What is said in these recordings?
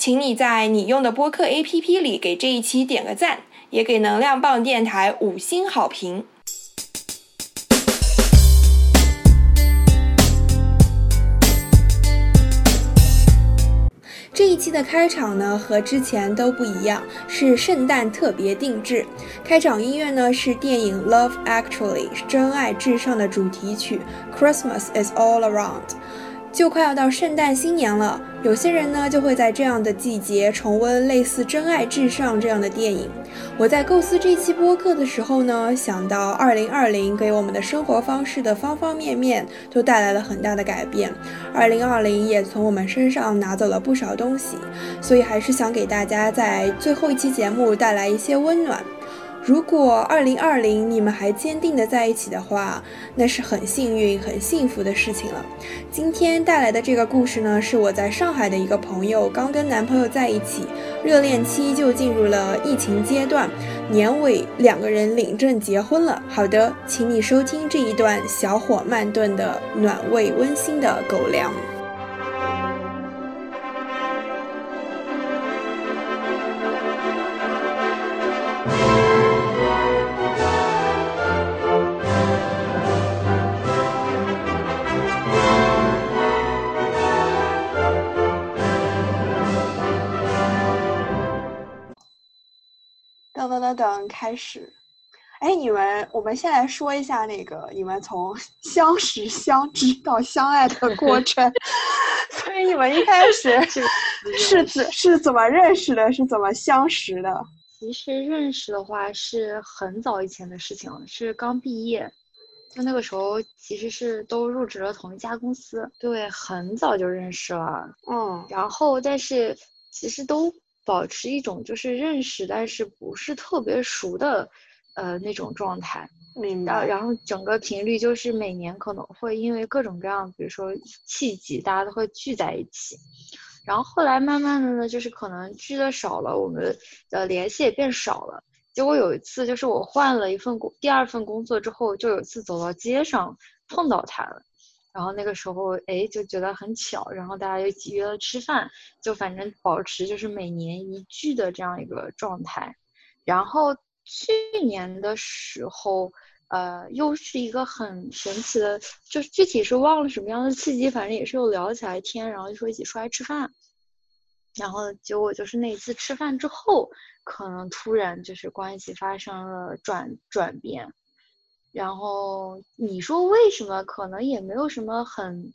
请你在你用的播客 APP 里给这一期点个赞，也给能量棒电台五星好评。这一期的开场呢，和之前都不一样，是圣诞特别定制。开场音乐呢是电影《Love Actually》真爱至上的主题曲《Christmas Is All Around》。就快要到圣诞新年了，有些人呢就会在这样的季节重温类似《真爱至上》这样的电影。我在构思这期播客的时候呢，想到2020给我们的生活方式的方方面面都带来了很大的改变，2020也从我们身上拿走了不少东西，所以还是想给大家在最后一期节目带来一些温暖。如果二零二零你们还坚定的在一起的话，那是很幸运、很幸福的事情了。今天带来的这个故事呢，是我在上海的一个朋友刚跟男朋友在一起，热恋期就进入了疫情阶段，年尾两个人领证结婚了。好的，请你收听这一段小火慢炖的暖胃温馨的狗粮。噔噔噔噔，开始。哎，你们，我们先来说一下那个你们从 相识、相知到相爱的过 程。所以你们一开始 是怎是怎么认识的？是怎么相识的？其实认识的话是很早以前的事情了，是刚毕业，就那个时候其实是都入职了同一家公司，对，很早就认识了。嗯，然后但是其实都保持一种就是认识，但是不是特别熟的，呃那种状态。明白。然后整个频率就是每年可能会因为各种各样，比如说契机，大家都会聚在一起。然后后来慢慢的呢，就是可能聚的少了，我们的联系也变少了。结果有一次，就是我换了一份工，第二份工作之后，就有一次走到街上碰到他了。然后那个时候，哎，就觉得很巧，然后大家就一起约了吃饭，就反正保持就是每年一聚的这样一个状态。然后去年的时候，呃，又是一个很神奇的，就是具体是忘了什么样的契机，反正也是又聊起来天，然后就说一起出来吃饭。然后结果就是那一次吃饭之后，可能突然就是关系发生了转转变。然后你说为什么？可能也没有什么很，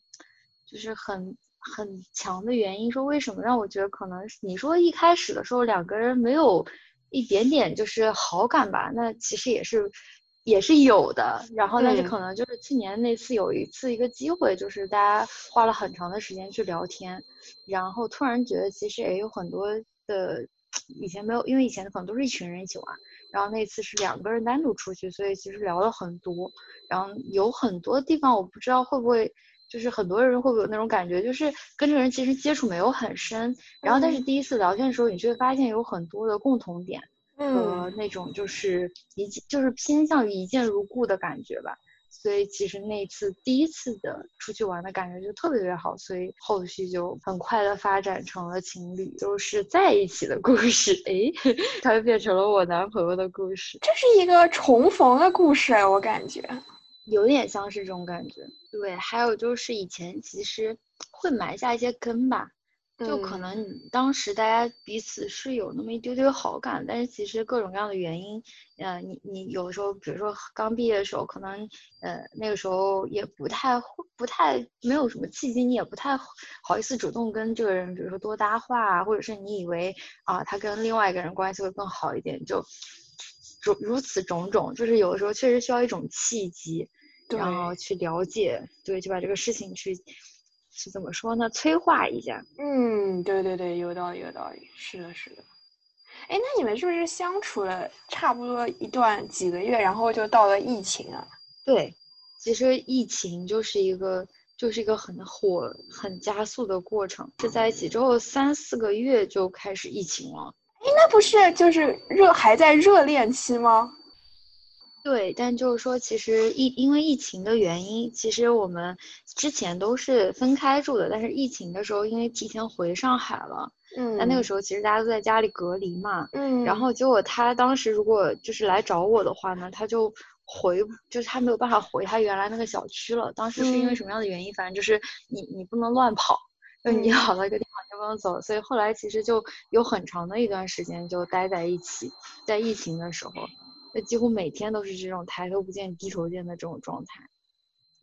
就是很很强的原因。说为什么让我觉得可能你说一开始的时候两个人没有一点点就是好感吧？那其实也是也是有的。然后但是可能就是去年那次有一次一个机会，就是大家花了很长的时间去聊天，然后突然觉得其实也有很多的 以前没有，因为以前可能都是一群人一起玩。然后那次是两个人单独出去，所以其实聊了很多。然后有很多地方我不知道会不会就是很多人会不会有那种感觉，就是跟这个人其实接触没有很深，然后但是嗯第一次聊天的时候，你就会发现有很多的共同点和嗯那种就是一见就是偏向于一见如故的感觉吧。所以其实那次第一次的出去玩的感觉就特别特别好，所以后续就很快的发展成了情侣，就是在一起的故事。诶，它就变成了我男朋友的故事，这是一个重逢的故事，我感觉。有点像是这种感觉。对，还有就是以前其实会埋下一些根吧，就可嗯能你当时大家彼此是有那么一丢丢好感，但是其实各种各样的原因，呃，你你有时候比如说刚毕业的时候，可能呃那个时候也不太会不太没有什么契机，你也不太好意思主动跟这个人，比如说多搭话啊，或者是你以为啊他跟另外一个人关系会更好一点，就如如此种种，就是有的时候确实需要一种契机，然后去了解，对，就把这个事情去去怎么说呢，催化一下。嗯，对对对，有道理，有道理，是的，是的。哎，那你们是不是相处了差不多一段几个月，然后就到了疫情啊？对，其实疫情就是一个就是一个很火、很加速的过程。是在一起之后三四个月就开始疫情了。哎那不是就是热还在热恋期吗？对，但就是说，其实疫因为疫情的原因，其实我们之前都是分开住的，但是疫情的时候，因为提前回上海了，嗯那那个时候其实大家都在家里隔离嘛，嗯，然后结果他当时如果就是来找我的话呢，他就回，就是他没有办法回他原来那个小区了。当时是因为嗯什么样的原因？反正就是你你不能乱跑，就你嗯好到一个地方就不能走。所以后来其实就有很长的一段时间就待在一起，在疫情的时候，那几乎每天都是这种抬头不见低头见的这种状态。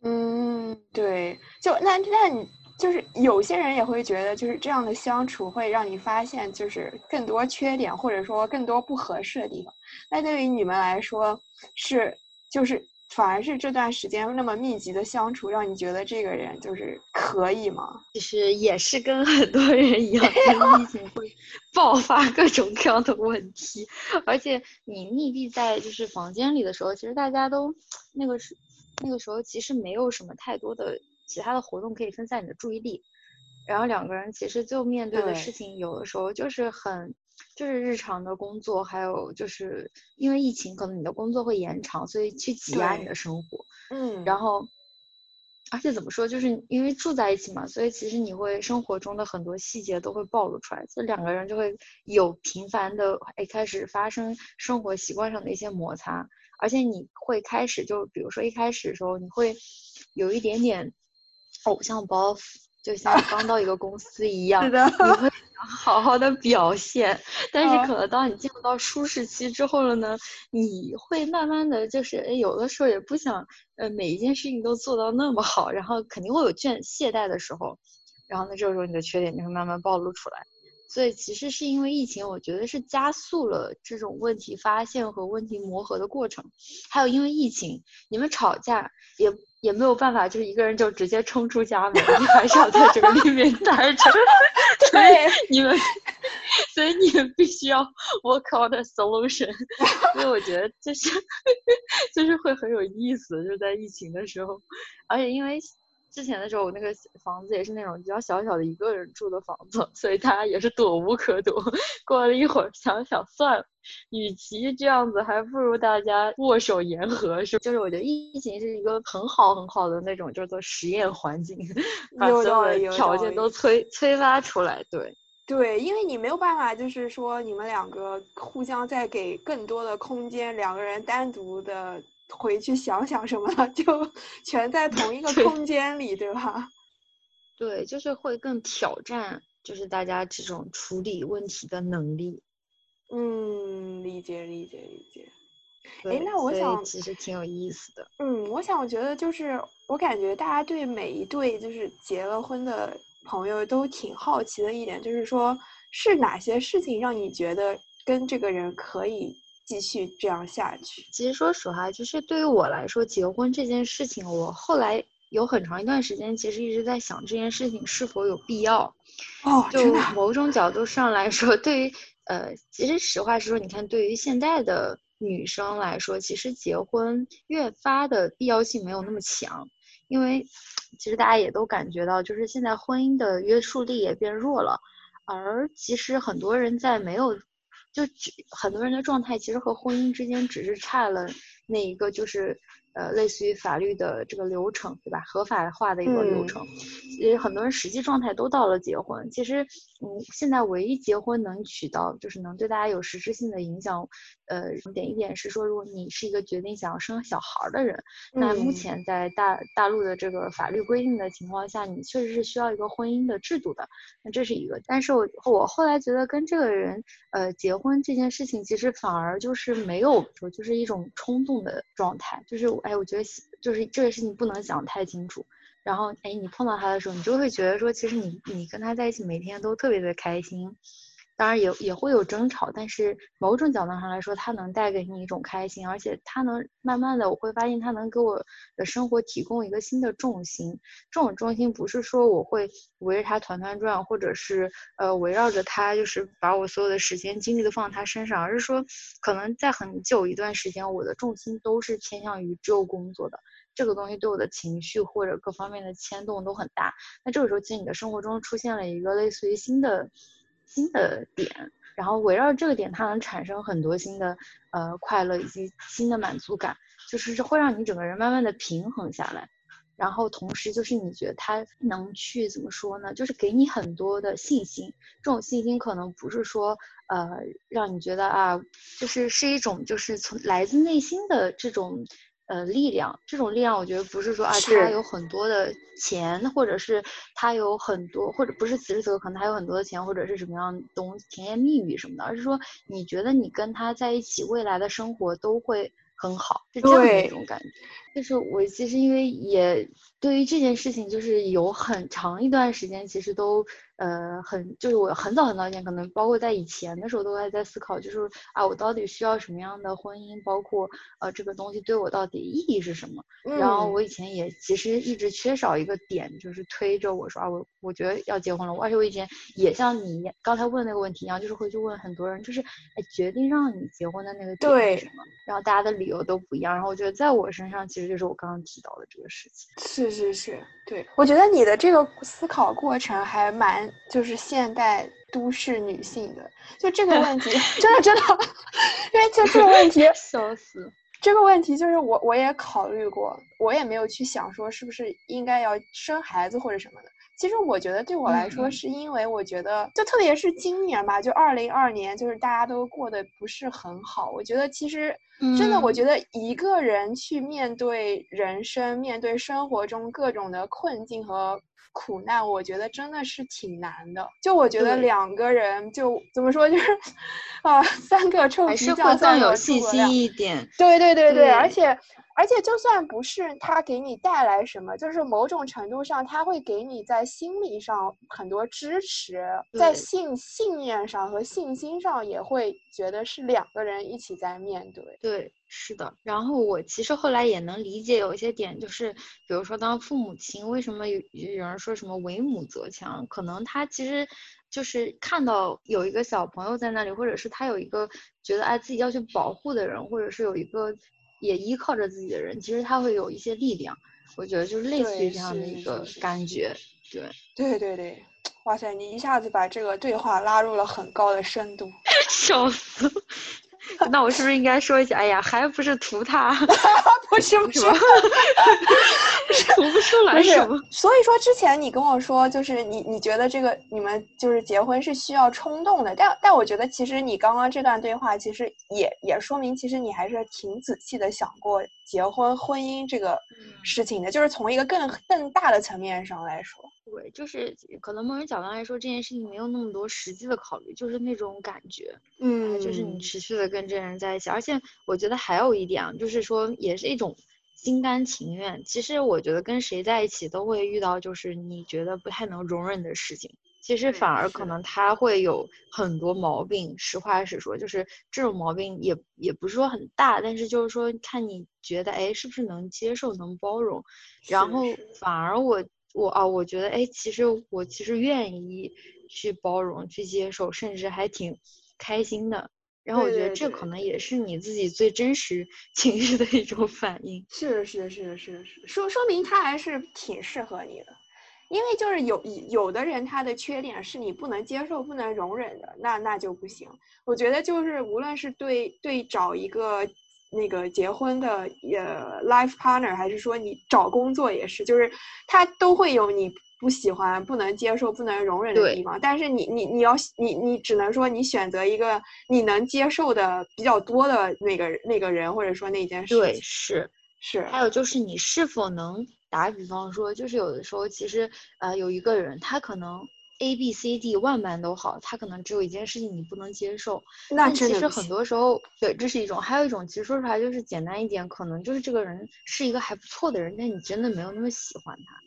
嗯，对，就那那你就是有些人也会觉得，就是这样的相处会让你发现就是更多缺点，或者说更多不合适的地方。那对于你们来说，是就是反而是这段时间那么密集的相处，让你觉得这个人就是可以吗？其实也是跟很多人一样，跟疫 情会爆发各种各样的问题，而且你密闭在就是房间里的时候，其实大家都那个是那个时候其实没有什么太多的其他的活动可以分散你的注意力，然后两个人其实就面对的事情有的时候就是很就是日常的工作，还有就是因为疫情，可能你的工作会延长，所以去挤压你的生活。嗯然后，而且怎么说，就是因为住在一起嘛，所以其实你会生活中的很多细节都会暴露出来，这两个人就会有频繁的哎开始发生生活习惯上的一些摩擦，而且你会开始就比如说一开始的时候，你会有一点点偶像包袱，就像刚到一个公司一样，是的，你会 想好好的表现，但嗯是可能当你进入到舒适期之后了呢，你会慢慢的就是，哎，有的时候也不想，呃，每一件事情都做到那么好，然后肯定会有倦懈怠的时候，然后呢，这个时候你的缺点就会慢慢暴露出来。所以其实是因为疫情，我觉得是加速了这种问题发现和问题磨合的过程。还有因为疫情，你们吵架也也没有办法，就是一个人就直接冲出家门，你还是要在这个里面待着。所以对你们，所以你们必须要 work on the solution。所以我觉得就是 就是会很有意思，就是在疫情的时候，而且因为之前的时候，我那个房子也是那种比较小小的一个人住的房子，所以大家也是躲无可躲。过了一会儿，想想算了，与其这样子，还不如大家握手言和，是就是我觉得疫情是一个很好很好的那种叫做实验环境，把所有的条件都催催发出来，对。对，因为你没有办法，就是说你们两个互相再给更多的空间，两个人单独的回去想想什么的，就 全在同一个空间里，对吧？对，就是会更挑战，就是大家这种处理问题的能力。嗯，理解理解理解。哎，那我想其实挺有意思的。嗯，我想我觉得就是我感觉大家对每一对就是结了婚的朋友都挺好奇的一点，就是说是哪些事情让你觉得跟这个人可以继续这样下去？其实说实话，就是对于我来说，结婚这件事情，我后来有很长一段时间，其实一直在想这件事情是否有必要。哦，就某种角度上来说，对于呃，其实实话实说，你看，对于现在的女生来说，其实结婚越发的必要性没有那么强，因因为其实大家也都感觉到，就是现在婚姻的约束力也变弱了，而其实很多人在没有，就只很多人的状态其实和婚姻之间只是差了那一个就是。呃，类似于法律的这个流程，对吧？合法化的一个流程，其实很多人实际状态都到了结婚。其实，嗯，现在唯一结婚能娶到就是能对大家有实质性的影响，呃，点一点是说，如果你是一个决定想要生小孩的人，那目前在大大陆的这个法律规定的情况下，你确实是需要一个婚姻的制度的。那这是一个，但是我我后来觉得跟这个人，呃，结婚这件事情其实反而就是没有说就是一种冲动的状态，就是。哎，我觉得就是这个事情不能想太清楚。然后，哎，你碰到他的时候，你就会觉得说，其实你你跟他在一起，每天都特别的开心。当然也也会有争吵，但是某种角度上来说，它能带给你一种开心，而且它能慢慢的，我会发现它能给我的生活提供一个新的重心。这种重心不是说我会围着他团团转，或者是呃围绕着他，就是把我所有的时间精力都放他身上，而是说可能在很久一段时间，我的重心都是偏向于只有工作的这个东西，对我的情绪或者各方面的牵动都很大。那这个时候，其实你的生活中出现了一个类似于新的。新的点，然后围绕这个点，它能产生很多新的呃快乐以及新的满足感，就是会让你整个人慢慢的平衡下来，然后同时就是你觉得它能去怎么说呢？就是给你很多的信心，这种信心可能不是说呃让你觉得啊，就是是一种就是从来自内心的这种。呃，力量这种力量，我觉得不是说啊，他有很多的钱，或者是他有很多，或者不是此时此刻可能他有很多的钱，或者是什么样东甜言蜜语什么的，而是说你觉得你跟他在一起，未来的生活都会很好，是这样的一种感觉。就是我其实因为也对于这件事情，就是有很长一段时间，其实都。呃，很就是我很早很早以前，可能包括在以前的时候，都还在思考，就是啊，我到底需要什么样的婚姻？包括呃，这个东西对我到底意义是什么？然后我以前也其实一直缺少一个点，就是推着我说啊，我我觉得要结婚了。而且我以前也像你刚才问那个问题一样，就是会去问很多人，就是哎，决定让你结婚的那个点是什么？然后大家的理由都不一样。然后我觉得在我身上，其实就是我刚刚提到的这个事情。是是是，对，我觉得你的这个思考过程还蛮。就是现代都市女性的，就这个问题，真的真的，因为就这个问题，笑死。这个问题就是我我也考虑过，我也没有去想说是不是应该要生孩子或者什么的。其实我觉得对我来说，是因为我觉得，就特别是今年吧，就二零二年，就是大家都过得不是很好。我觉得其实真的，我觉得一个人去面对人生，面对生活中各种的困境和。苦难，我觉得真的是挺难的。就我觉得两个人，就怎么说，就是 啊，三个臭皮匠，更有信心一点。对对对对，而且而且，就算不是他给你带来什么，就是某种程度上，他会给你在心理上很多支持，在信信念上和信心上，也会觉得是两个人一起在面对。对。是的，然后我其实后来也能理解有一些点，就是比如说当父母亲，为什么有有人说什么为母则强？可能他其实就是看到有一个小朋友在那里，或者是他有一个觉得哎自己要去保护的人，或者是有一个也依靠着自己的人，其实他会有一些力量。我觉得就是类似于这样的一个感觉。对对对对，哇塞，你一下子把这个对话拉入了很高的深度，笑死。那我是不是应该说一下？哎呀，还不是图他，不是不是，图不出来什么。所以说之前你跟我说，就是你你觉得这个你们就是结婚是需要冲动的，但但我觉得其实你刚刚这段对话，其实也也说明，其实你还是挺仔细的想过结婚婚姻这个事情的，就是从一个更更大的层面上来说。对，就是可能某种角度来说，这件事情没有那么多实际的考虑，就是那种感觉，嗯，就是你持续的跟这人在一起，而且我觉得还有一点啊，就是说也是一种心甘情愿。其实我觉得跟谁在一起都会遇到，就是你觉得不太能容忍的事情，其实反而可能他会有很多毛病。实话实说，就是这种毛病也也不是说很大，但是就是说看你觉得哎是不是能接受、能包容，然后反而我。我啊，我觉得，哎，其实我其实愿意去包容、去接受，甚至还挺开心的。然后我觉得这可能也是你自己最真实 情绪的一种反应。是是是是是，说说明他还是挺适合你的，因为就是有有的人他的缺点是你不能接受、不能容忍的，那那就不行。我觉得就是无论是对对找一个那个结婚的呃 life partner，还是说你找工作也是，就是他都会有你不喜欢、不能接受、不能容忍的地方，但是你你你要你你只能说你选择一个你能接受的比较多的那个那个人，或者说那件事对，是。是，还有就是你是否能打比方说，就是有的时候其实呃有一个人他可能 A B C D 万般都好，他可能只有一件事情你不能接受。那其实很多时候，对，这是一种，还有一种，其实说出来就是简单一点，可能就是这个人是一个还不错的人，但你真的没有那么喜欢他。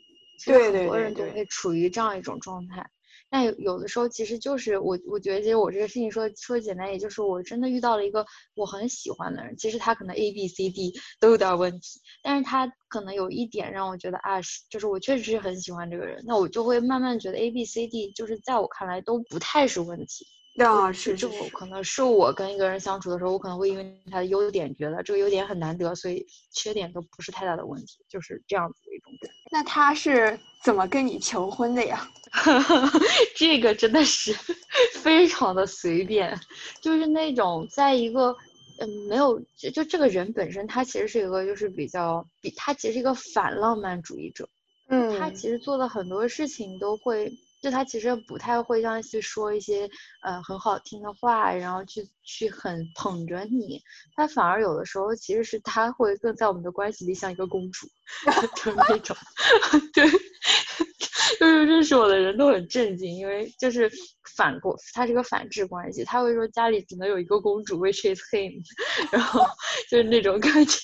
对对很多人都会处于这样一种状态。但有有的时候，其实就是我，我觉得其实我这个事情说说简单，也就是我真的遇到了一个我很喜欢的人，其实他可能 A B C D 都有点儿问题，但是他可能有一点让我觉得啊，是就是我确实是很喜欢这个人，那我就会慢慢觉得 A B C D 就是在我看来都不太是问题。啊，是这是是个可能是我跟一个人相处的时候，我可能会因为他的优点觉得这个优点很难得，所以缺点都不是太大的问题，就是这样子的一种感觉。那他是怎么跟你求婚的呀？这个真的是 非常的随便，就是那种在一个嗯没有就就这个人本身他其实是一个就是比较比他其实是一个反浪漫主义者，嗯他其实做的很多事情都会，就他其实不太会像去说一些呃很好听的话，然后去去很捧着你，他反而有的时候其实是他会更在我们的关系里像一个公主，就是那种，对，就是认识我的人都很震惊，因为就是反过，他是个反制关系，他会说家里只能有一个公主，which is him，然后就是那种感觉。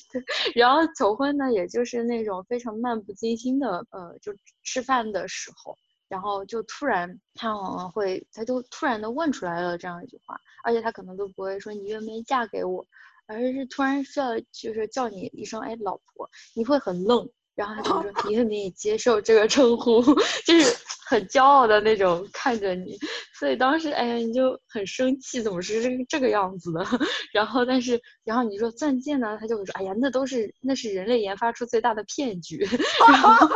然后求婚呢，也就是那种非常漫不经心的，呃，就吃饭的时候，然后就突然他好像会，他就突然的问出来了这样一句话，而且他可能都不会说你愿不愿意嫁给我，而是突然需要就是叫你一声哎老婆，你会很愣。然后他就说：“你愿不愿意接受这个称呼？”就是很骄傲的那种看着你，所以当时哎呀，你就很生气，怎么是这个这个样子的？然后但是，然后你说钻戒呢，他就会说：“哎呀，那都是那是人类研发出最大的骗局。”然后，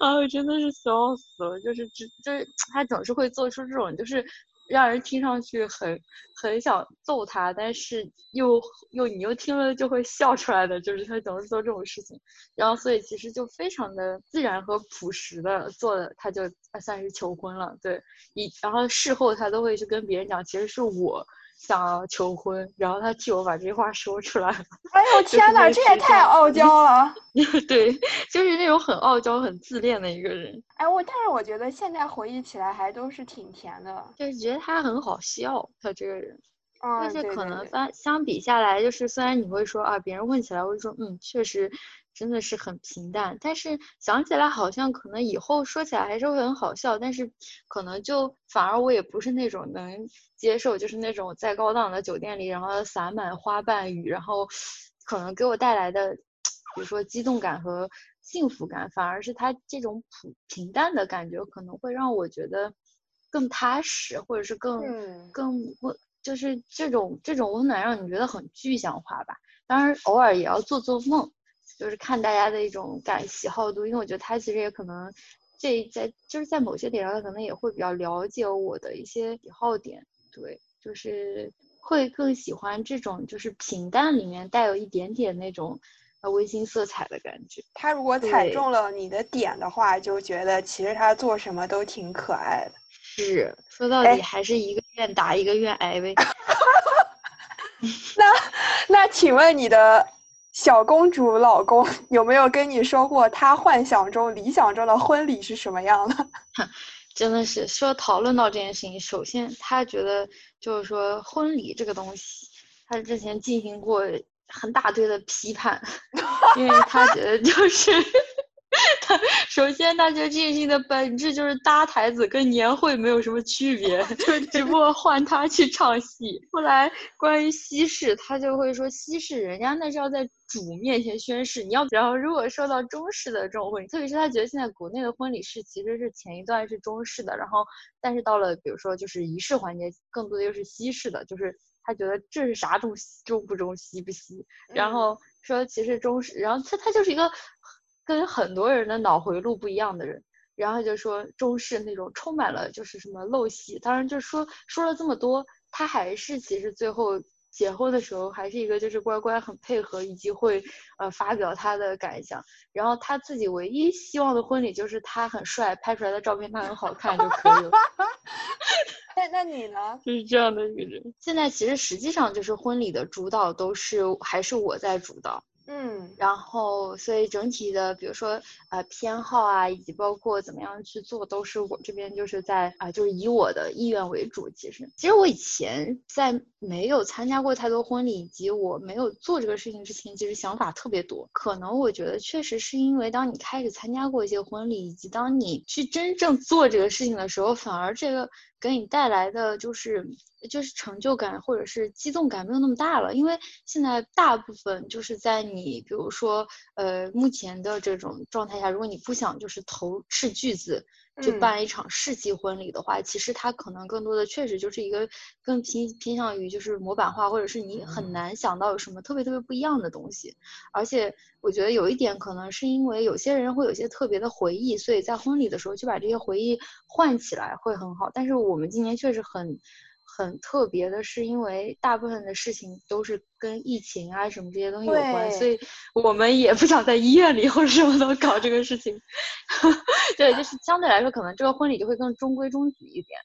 啊，我真的是笑死了，就是只就是他总是会做出这种就是。让人听上去很很想揍他，但是又又你又听了就会笑出来的，就是他总是做这种事情，然后所以其实就非常的自然和朴实的做的，他就算是求婚了，对，一然后事后他都会去跟别人讲，其实是我想要求婚，然后他替我把这句话说出来了。哎呦天哪，这也太傲娇了！对，就是那种很傲娇、很自恋的一个人。哎，我但是我觉得现在回忆起来还都是挺甜的。就是觉得他很好笑，他这个人。嗯，但是可能相相比下来，就是虽然你会说啊，别人问起来会说，嗯，确实真的是很平淡，但是想起来好像可能以后说起来还是会很好笑，但是可能就反而我也不是那种能接受，就是那种在高档的酒店里，然后洒满花瓣雨，然后可能给我带来的，比如说激动感和幸福感，反而是他这种普平淡的感觉，可能会让我觉得更踏实，或者是更、嗯更温，就是这种这种温暖让你觉得很具象化吧。当然，偶尔也要做做梦，就是看大家的一种感喜好度，因为我觉得他其实也可能这在就是在某些点上，他可能也会比较了解我的一些喜好点，对，就是会更喜欢这种就是平淡里面带有一点点那种呃温馨色彩的感觉。他如果踩中了你的点的话，就觉得其实他做什么都挺可爱的。是，说到哎底还是一个愿打一个愿挨呗。那那请问你的小公主老公 有没有跟你说过他幻想中、理想中的婚礼是什么样的？真的是说讨论到这件事情，首先他觉得就是说婚礼这个东西，他之前进行过很大堆的批判，因为他觉得就是 首先他觉得这件事情的本质就是搭台子跟年会没有什么区别，只不过换他去唱戏。后来关于西式，他就会说西式人家那是要在主面前宣誓，你要然后如果说到中式的这种婚礼，特别是他觉得现在国内的婚礼是其实是前一段是中式的，然后但是到了比如说就是仪式环节，更多的又是西式的，就是他觉得这是啥中西中不中西不西，然后说其实中式，然后他他就是一个跟很多人的脑回路不一样的人。然后就说中式那种充满了就是什么陋习，当然就说说了这么多，他还是其实最后结婚的时候还是一个就是乖乖很配合，以及会呃发表他的感想。然后他自己唯一希望的婚礼就是他很帅，拍出来的照片他很好看就可以了。那那你呢？就是这样的一个人。现在其实实际上就是婚礼的主导都是还是我在主导。嗯然后，所以整体的，比如说呃偏好啊，以及包括怎么样去做，都是我这边就是在啊、就是以我的意愿为主。其实，其实我以前在没有参加过太多婚礼，以及我没有做这个事情之前，其实想法特别多。可能我觉得确实是因为当你开始参加过一些婚礼，以及当你去真正做这个事情的时候，反而这个给你带来的就是就是成就感或者是激动感没有那么大了，因为现在大部分就是在你比如说呃目前的这种状态下，如果你不想就是投斥巨资去嗯办一场世纪婚礼的话，其实它可能更多的确实就是一个更偏偏向于就是模板化，或者是你很难想到有什么特别特别不一样的东西。而且我觉得有一点可能是因为有些人会有些特别的回忆，所以在婚礼的时候就把这些回忆唤起来会很好。但是我们今年确实很很特别的是，因为大部分的事情都是跟疫情啊什么这些东西有关，所以我们也不想在医院里或者什么都搞这个事情。对，就是相对来说，可能这个婚礼就会更中规中矩一点。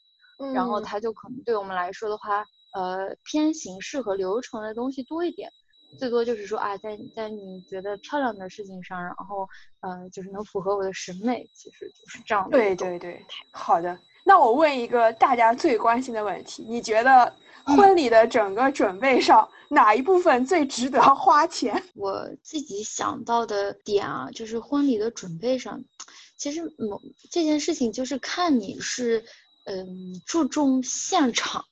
然后嗯它就可能对我们来说的话，呃，偏形式和流程的东西多一点。最多就是说啊，在在你觉得漂亮的事情上，然后呃，就是能符合我的审美，其实就是这样的对对对，好的。那我问一个大家最关心的问题，你觉得婚礼的整个准备上、哪一部分最值得花钱？我自己想到的点啊，就是婚礼的准备上，其实某这件事情就是看你是嗯注重现场，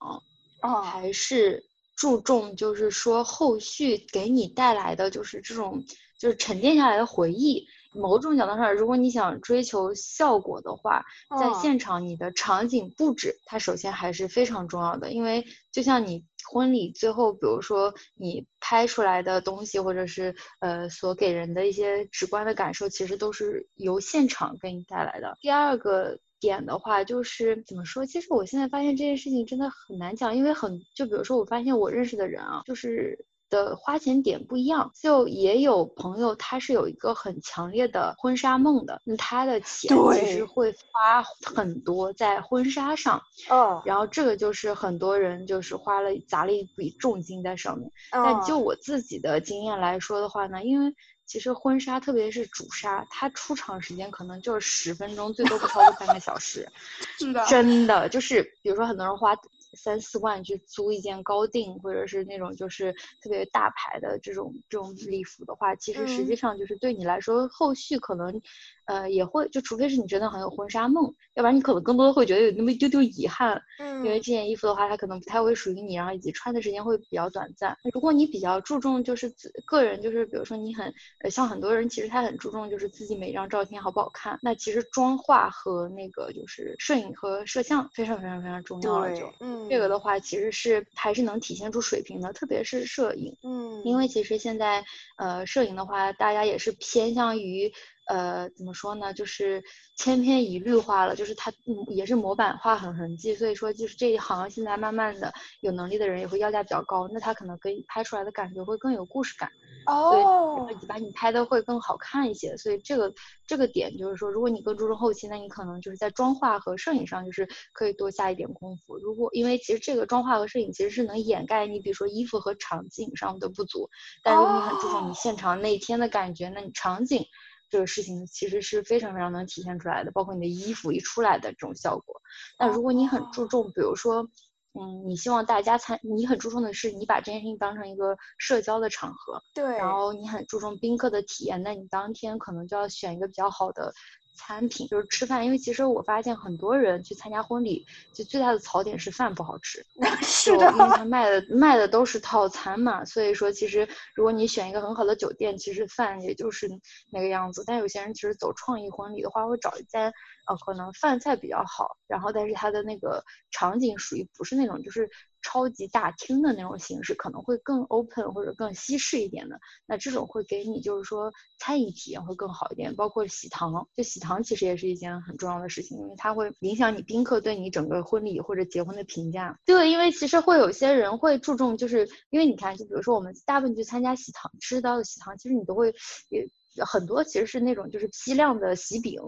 啊，还是注重就是说后续给你带来的就是这种就是沉淀下来的回忆。某种角度上，如果你想追求效果的话，在嗯现场你的场景布置，它首先还是非常重要的，因为就像你婚礼最后，比如说你拍出来的东西，或者是呃所给人的一些直观的感受，其实都是由现场给你带来的。第二个点的话，就是怎么说？其实我现在发现这件事情真的很难讲，因为很就比如说我发现我认识的人啊，就是。的花钱点不一样，就也有朋友他是有一个很强烈的婚纱梦的，那他的钱其实会花很多在婚纱上，嗯然后这个就是很多人就是花了砸了一笔重金在上面。但嗯就我自己的经验来说的话呢，因为其实婚纱，特别是主纱，它出场时间可能就是十分钟，最多不超过半个小时。是的，真的就是，比如说很多人花三四万去租一件高定，或者是那种就是特别大牌的这种这种礼服的话，其实实际嗯上就是对你来说，后续可能，呃，也会就除非是你真的很有婚纱梦，要不然你可能更多的会觉得有那么一丢丢遗憾，因为嗯这件衣服的话，它可能不太会属于你，然后以及穿的时间会比较短暂。如果你比较注重就是自个人，就是比如说你很呃，像很多人其实他很注重就是自己每张照片好不好看，那其实妆化和那个就是摄影和摄像非常非常非常重要了就。对，嗯，这个的话，其实是还是能体现出水平的，特别是摄影。嗯，因为其实现在，呃，摄影的话，大家也是偏向于，呃，怎么说呢，就是千篇一律化了，就是它嗯也是模板化很痕迹，所以说就是这一行现在慢慢的有能力的人也会要价比较高，那他可能给你拍出来的感觉会更有故事感。哦对，，把你拍的会更好看一些。所以这个这个点就是说，如果你更注重后期，那你可能就是在妆化和摄影上就是可以多下一点功夫。如果因为其实这个妆化和摄影其实是能掩盖你比如说衣服和场景上的不足，但如果你很注重你现场那一天的感觉，那你场景。这个事情其实是非常非常能体现出来的，包括你的衣服一出来的这种效果。那如果你很注重，比如说嗯，你希望大家参，你很注重的是你把这件事情当成一个社交的场合，对，然后你很注重宾客的体验，那你当天可能就要选一个比较好的。餐品就是吃饭，因为其实我发现很多人去参加婚礼，就最大的槽点是饭不好吃。是的，因为他卖的卖的都是套餐嘛，所以说其实如果你选一个很好的酒店，其实饭也就是那个样子。但有些人其实走创意婚礼的话，会找一间呃可能饭菜比较好，然后但是它的那个场景属于不是那种就是。超级大厅的那种形式可能会更 open 或者更西式一点的，那这种会给你就是说餐饮体验会更好一点。包括喜糖，就喜糖其实也是一件很重要的事情，因为它会影响你宾客对你整个婚礼或者结婚的评价。对，因为其实会有些人会注重，就是因为你看，就比如说我们大部分去参加喜糖吃到的喜糖，其实你都会也很多其实是那种就是批量的喜饼。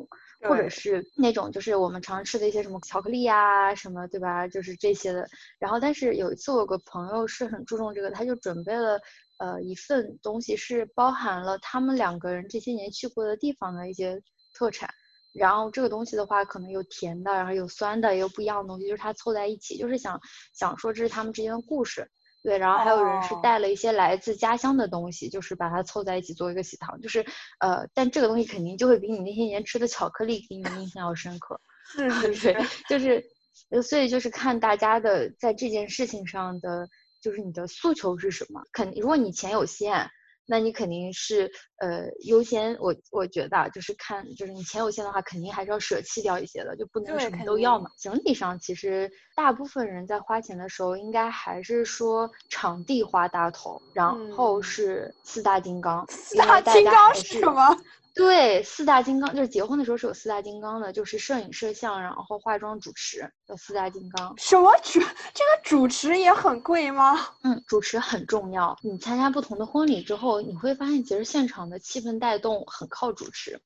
或者是那种就是我们常吃的一些什么巧克力呀什么对吧？就是这些的。然后但是有一次我有个朋友是很注重这个，他就准备了呃一份东西，是包含了他们两个人这些年去过的地方的一些特产。然后这个东西的话，可能有甜的，然后有酸的，也有不一样的东西，就是他凑在一起，就是想想说这是他们之间的故事。对，然后还有人是带了一些来自家乡的东西，就是把它凑在一起做一个喜糖，就是呃，但这个东西肯定就会比你那些年吃的巧克力给你的印象要深刻。是是 是，就是，所以就是看大家的在这件事情上的，就是你的诉求是什么。肯如果你钱有限。那你肯定是呃优先，我我觉得就是看，就是你钱有限的话，肯定还是要舍弃掉一些的，就不能什么都要嘛。整体上其实大部分人在花钱的时候，应该还是说场地花大头，然后是四大金刚。四大金刚是什么？对，四大金刚就是结婚的时候是有四大金刚的，就是摄影、摄像，然后化妆、主持的四大金刚。什么主？这个主持也很贵吗？嗯，主持很重要。你参加不同的婚礼之后，你会发现其实现场的气氛带动很靠主持。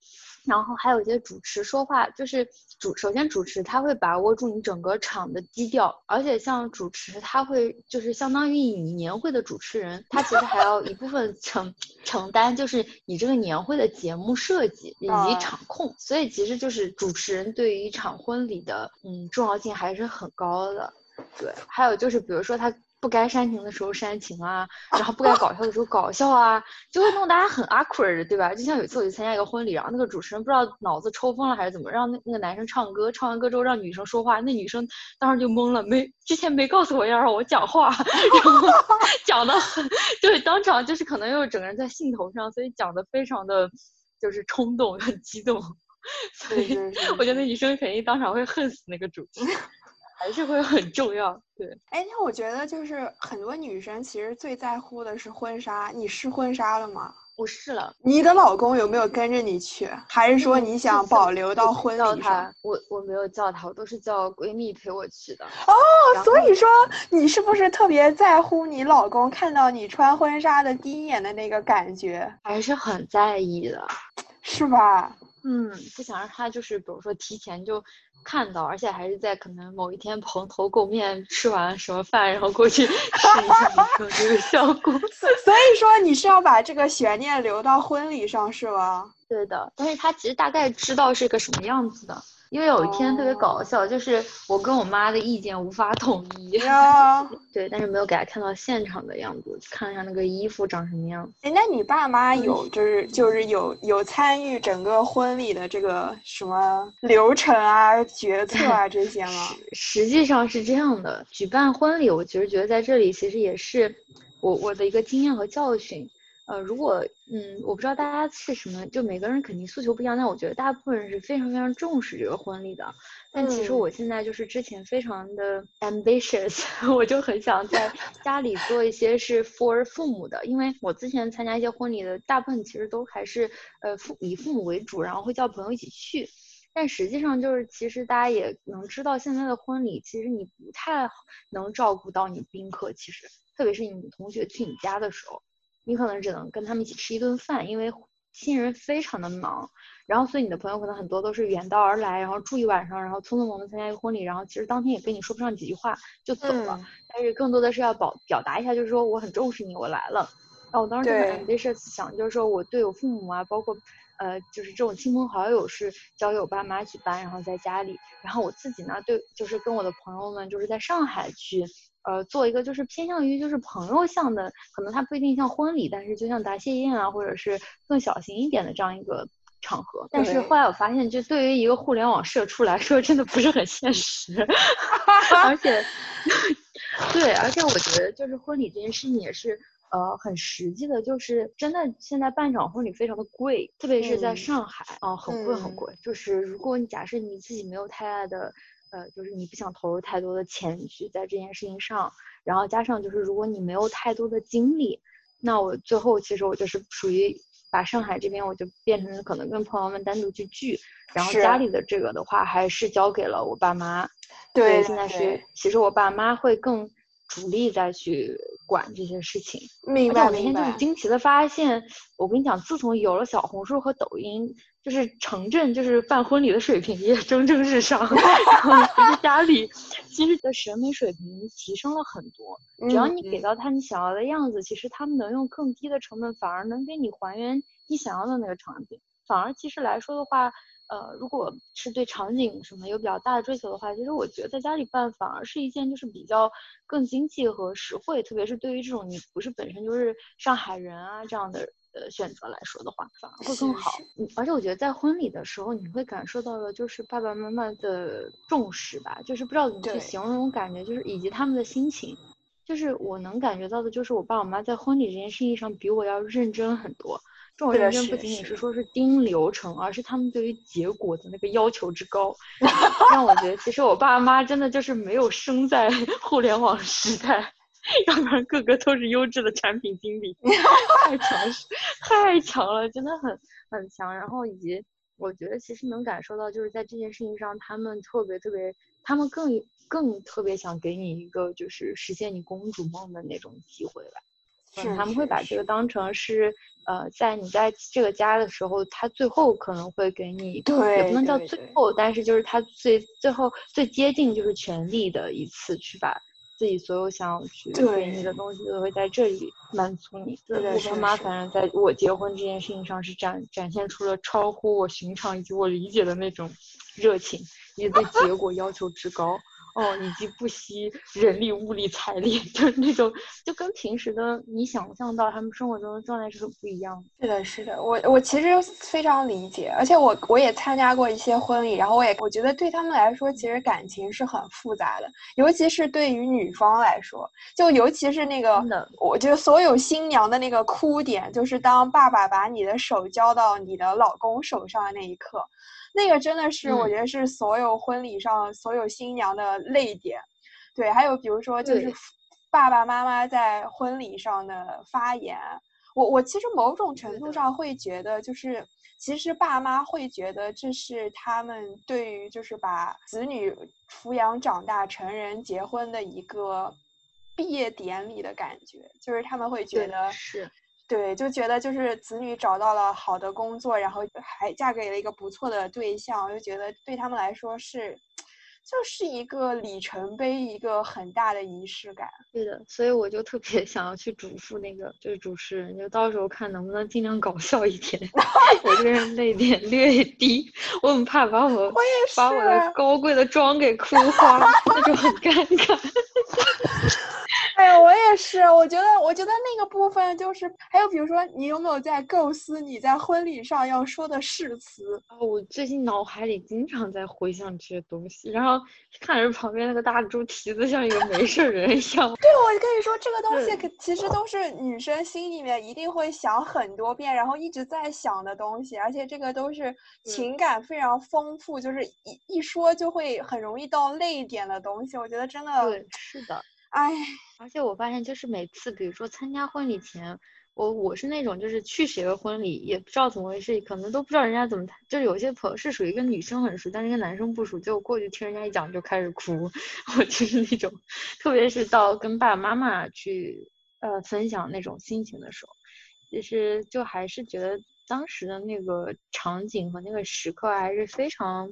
然后还有一些主持说话，就是主首先主持他会把握住你整个场的基调，而且像主持他会就是相当于你年会的主持人，他其实还要一部分承承担就是你这个年会的节目设计以及场控，所以其实就是主持人对于一场婚礼的嗯重要性还是很高的。对，还有就是比如说他。不该煽情的时候煽情啊，然后不该搞笑的时候 搞笑啊，就会弄大家很 awkward，对吧？就像有一次我去参加一个婚礼，然后那个主持人不知道脑子抽风了还是怎么，让那那个男生唱歌，唱完歌之后让女生说话，那女生当时就懵了，没之前没告诉我要让我讲话，然后 讲的很，就是当场就是可能又整个人在兴头上，所以讲的非常的就是冲动，很激动，所以我觉得那女生肯定当场会恨死那个主持人。还是会很重要，对。哎，那我觉得就是很多女生其实最在乎的是婚纱。你试婚纱了吗？我试了。你的老公有没有跟着你去？还是说你想保留到婚礼上？我我没有叫他，我都是叫闺蜜陪我去的。哦，所以说你是不是特别在乎你老公看到你穿婚纱的第一眼的那个感觉？还是很在意的，是吧？嗯，不想让他就是比如说提前就。看到，而且还是在可能某一天蓬头垢面吃完什么饭，然后过去 试一下这个效果。所以说你是要把这个悬念留到婚礼上是吗？对的，但是他其实大概知道是个什么样子的。因为有一天特别搞笑，就是我跟我妈的意见无法统一。对，但是没有给她看到现场的样子，看一下那个衣服长什么样。哎，那你爸妈有就是就是有有参与整个婚礼的这个什么流程啊、决策啊这些吗？实际上是这样的，举办婚礼，我其实觉得在这里其实也是我我的一个经验和教训。呃，如果嗯，我不知道大家是什么，就每个人肯定诉求不一样，但我觉得大部分人是非常非常重视这个婚礼的。但其实我现在就是之前非常的 ambitious，我就很想在家里做一些是 for 父母的，因为我之前参加一些婚礼的大部分其实都还是呃父以父母为主，然后会叫朋友一起去。但实际上就是其实大家也能知道，现在的婚礼其实你不太能照顾到你宾客，其实特别是你同学去你家的时候。你可能只能跟他们一起吃一顿饭，因为新人非常的忙，然后所以你的朋友可能很多都是远道而来，然后住一晚上，然后匆匆忙忙参加一个婚礼，然后其实当天也跟你说不上几句话就走了。但是更多的是要表表达一下，就是说我很重视你，我来了。然后我当时就对很 ambitious 想，就是说我对我父母啊，包括呃，就是这种亲朋好友是交给我爸妈去办，然后在家里，然后我自己呢，对，就是跟我的朋友们，就是在上海去。呃，做一个就是偏向于就是朋友向的，可能它不一定像婚礼，但是就像答谢宴啊，或者是更小型一点的这样一个场合。但是后来我发现，就对于一个互联网社畜来说，真的不是很现实，而且，对，而且我觉得就是婚礼这件事情也是。呃，很实际的，就是真的，现在办场婚礼非常的贵，特别是在嗯上海啊、很贵很嗯贵。就是如果你假设你自己没有太大的，呃，就是你不想投入太多的钱去在这件事情上，然后加上就是如果你没有太多的精力，那我最后其实我就是属于把上海这边我就变成可能跟朋友们单独去聚，然后家里的这个的话还是交给了我爸妈。对现在是其实我爸妈会更主力再去管这些事情。明白我那天就是。惊奇的发现，我跟你讲，自从有了小红书和抖音，就是城镇就是办婚礼的水平也蒸蒸日上，然后家里其实的审美水平提升了很多。只要你给嗯到他你想要的样子，其实他们能用更低的成本，反而能给你还原你想要的那个场景。反而其实来说的话，呃，如果是对场景什么有比较大的追求的话，其实我觉得在家里办反而是一件就是比较更经济和实惠，特别是对于这种你不是本身就是上海人啊这样的呃选择来说的话，反而会更好。嗯而且我觉得在婚礼的时候，你会感受到的就是爸爸妈妈的重视吧，就是不知道怎么去形容感觉，就是以及他们的心情。就是我能感觉到的，就是我爸我妈在婚礼这件事情上比我要认真很多。这种是的认真不仅仅是说是盯流程，而是他们对于结果的那个要求之高，让我觉得其实我爸妈真的就是没有生在 互联网时代，要不然个个都是优质的产品经理，太强势，太强了，真的很很强。然后以及我觉得其实能感受到，就是在这件事情上，他们特别特别，他们更更特别想给你一个就是实现你公主梦的那种机会吧。他们会把这个当成是，呃，在你在这个家的时候，他最后可能会给你，也不能叫对对最后，但是就是他最最后最接近就是权力的一次，去把自己所有想要去给你的东西都会在这里满足你。是的我爸妈反正在我结婚这件事情上是展展现出了超乎我寻常以及我理解的那种热情，以及对结果要求之高。哦，以及不惜人力、物力、财力，就是那种，就跟平时的你想象到他们生活中的状态是不一样的。是的，是的，我我其实非常理解，而且我我也参加过一些婚礼，然后我也我觉得对他们来说，其实感情是很复杂的，尤其是对于女方来说，就尤其是那个，我觉得所有新娘的那个哭点，就是当爸爸把你的手交到你的老公手上的那一刻，那个真的是我嗯。觉得是所有婚礼上所有新娘的泪点。对，还有比如说就是父爸爸妈妈在婚礼上的发言，我我其实某种程度上会觉得，就是其实爸妈会觉得这是他们对于就是把子女抚养长大成人结婚的一个毕业典礼的感觉，就是他们会觉得是对，就觉得就是子女找到了好的工作，然后还嫁给了一个不错的对象，我就觉得对他们来说是，就是一个里程碑，一个很大的仪式感。对的，所以我就特别想要去嘱咐那个就是主持人，就到时候看能不能尽量搞笑一点，我这个人泪点略低，我很怕把我我把我的高贵的妆给哭花，那就很尴尬。哎呀，我也是，我觉得，我觉得那个部分就是，还有比如说，你有没有在构思你在婚礼上要说的誓词？啊，我最近脑海里经常在回想这些东西，然后看着旁边那个大猪蹄子像一个没事人一样。对，我跟你说，这个东西可其实都是女生心里面一定会想很多遍，然后一直在想的东西，而且这个都是情感非常丰富，就是一一说就会很容易到泪点的东西。我觉得真的，对，是的。哎，而且我发现，就是每次，比如说参加婚礼前，我我是那种就是去谁的婚礼也不知道怎么回事，可能都不知道人家怎么谈，就是有些朋友是属于跟女生很熟，但是跟男生不熟，结果过去听人家一讲就开始哭，我就是那种，特别是到跟爸爸妈妈去呃分享那种心情的时候，就是就还是觉得当时的那个场景和那个时刻还是非常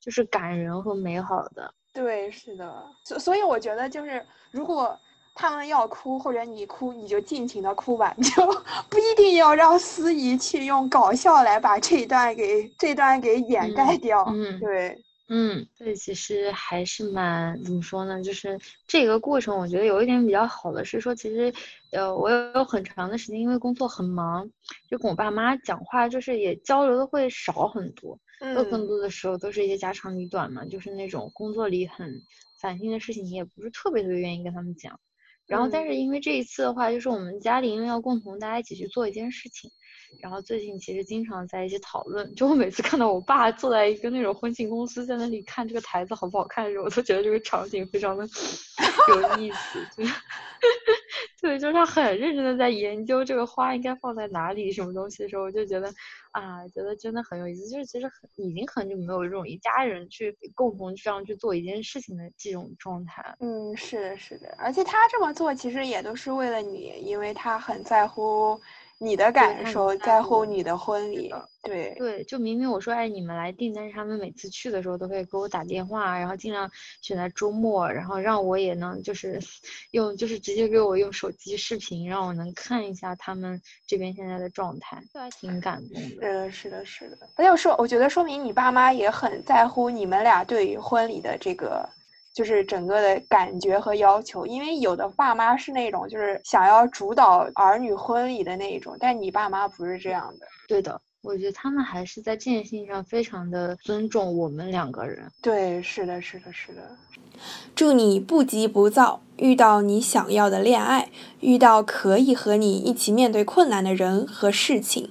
就是感人和美好的。对，是的，所所以我觉得就是如果。他们要哭或者你哭，你就尽情的哭吧，你就不一定要让司仪去用搞笑来把这段给这段给掩盖掉。嗯，对。嗯，对，其实还是蛮怎么说呢？就是这个过程，我觉得有一点比较好的是说，其实，呃，我有很长的时间因为工作很忙，就跟我爸妈讲话，就是也交流的会少很多，就更多的时候都是一些家长里短嘛，就是那种工作里很烦心的事情，你也不是特别特别愿意跟他们讲。然后，但是因为这一次的话，就是我们家里因为要共同大家一起去做一件事情。然后最近其实经常在一起讨论，就我每次看到我爸坐在一个那种婚庆公司在那里看这个台子好不好看的时候，我都觉得这个场景非常的 有意思。对，就是他很认真的在研究这个花应该放在哪里什么东西的时候，我就觉得啊，觉得真的很有意思。就是其实很已经很久没有这种一家人去共同这样去做一件事情的这种状态。嗯，是的，是的。而且他这么做其实也都是为了你，因为他很在乎。你的感受在乎你的婚礼，对对，就明明我说哎你们来订，但是他们每次去的时候都会给我打电话，然后尽量选在周末，然后让我也能就是 用就是直接给我用手机视频，让我能看一下他们这边现在的状态，这还挺感动的。是的，是的，是的。而且说，我觉得说明你爸妈也很在乎你们俩对于婚礼的这个。就是整个的感觉和要求，因为有的爸妈是那种就是想要主导儿女婚礼的那一种，但你爸妈不是这样的。对的，我觉得他们还是在这件事情上非常的尊重我们两个人。对，是的，是的，是的。祝你不急不躁，遇到你想要的恋爱，遇到可以和你一起面对困难的人和事情。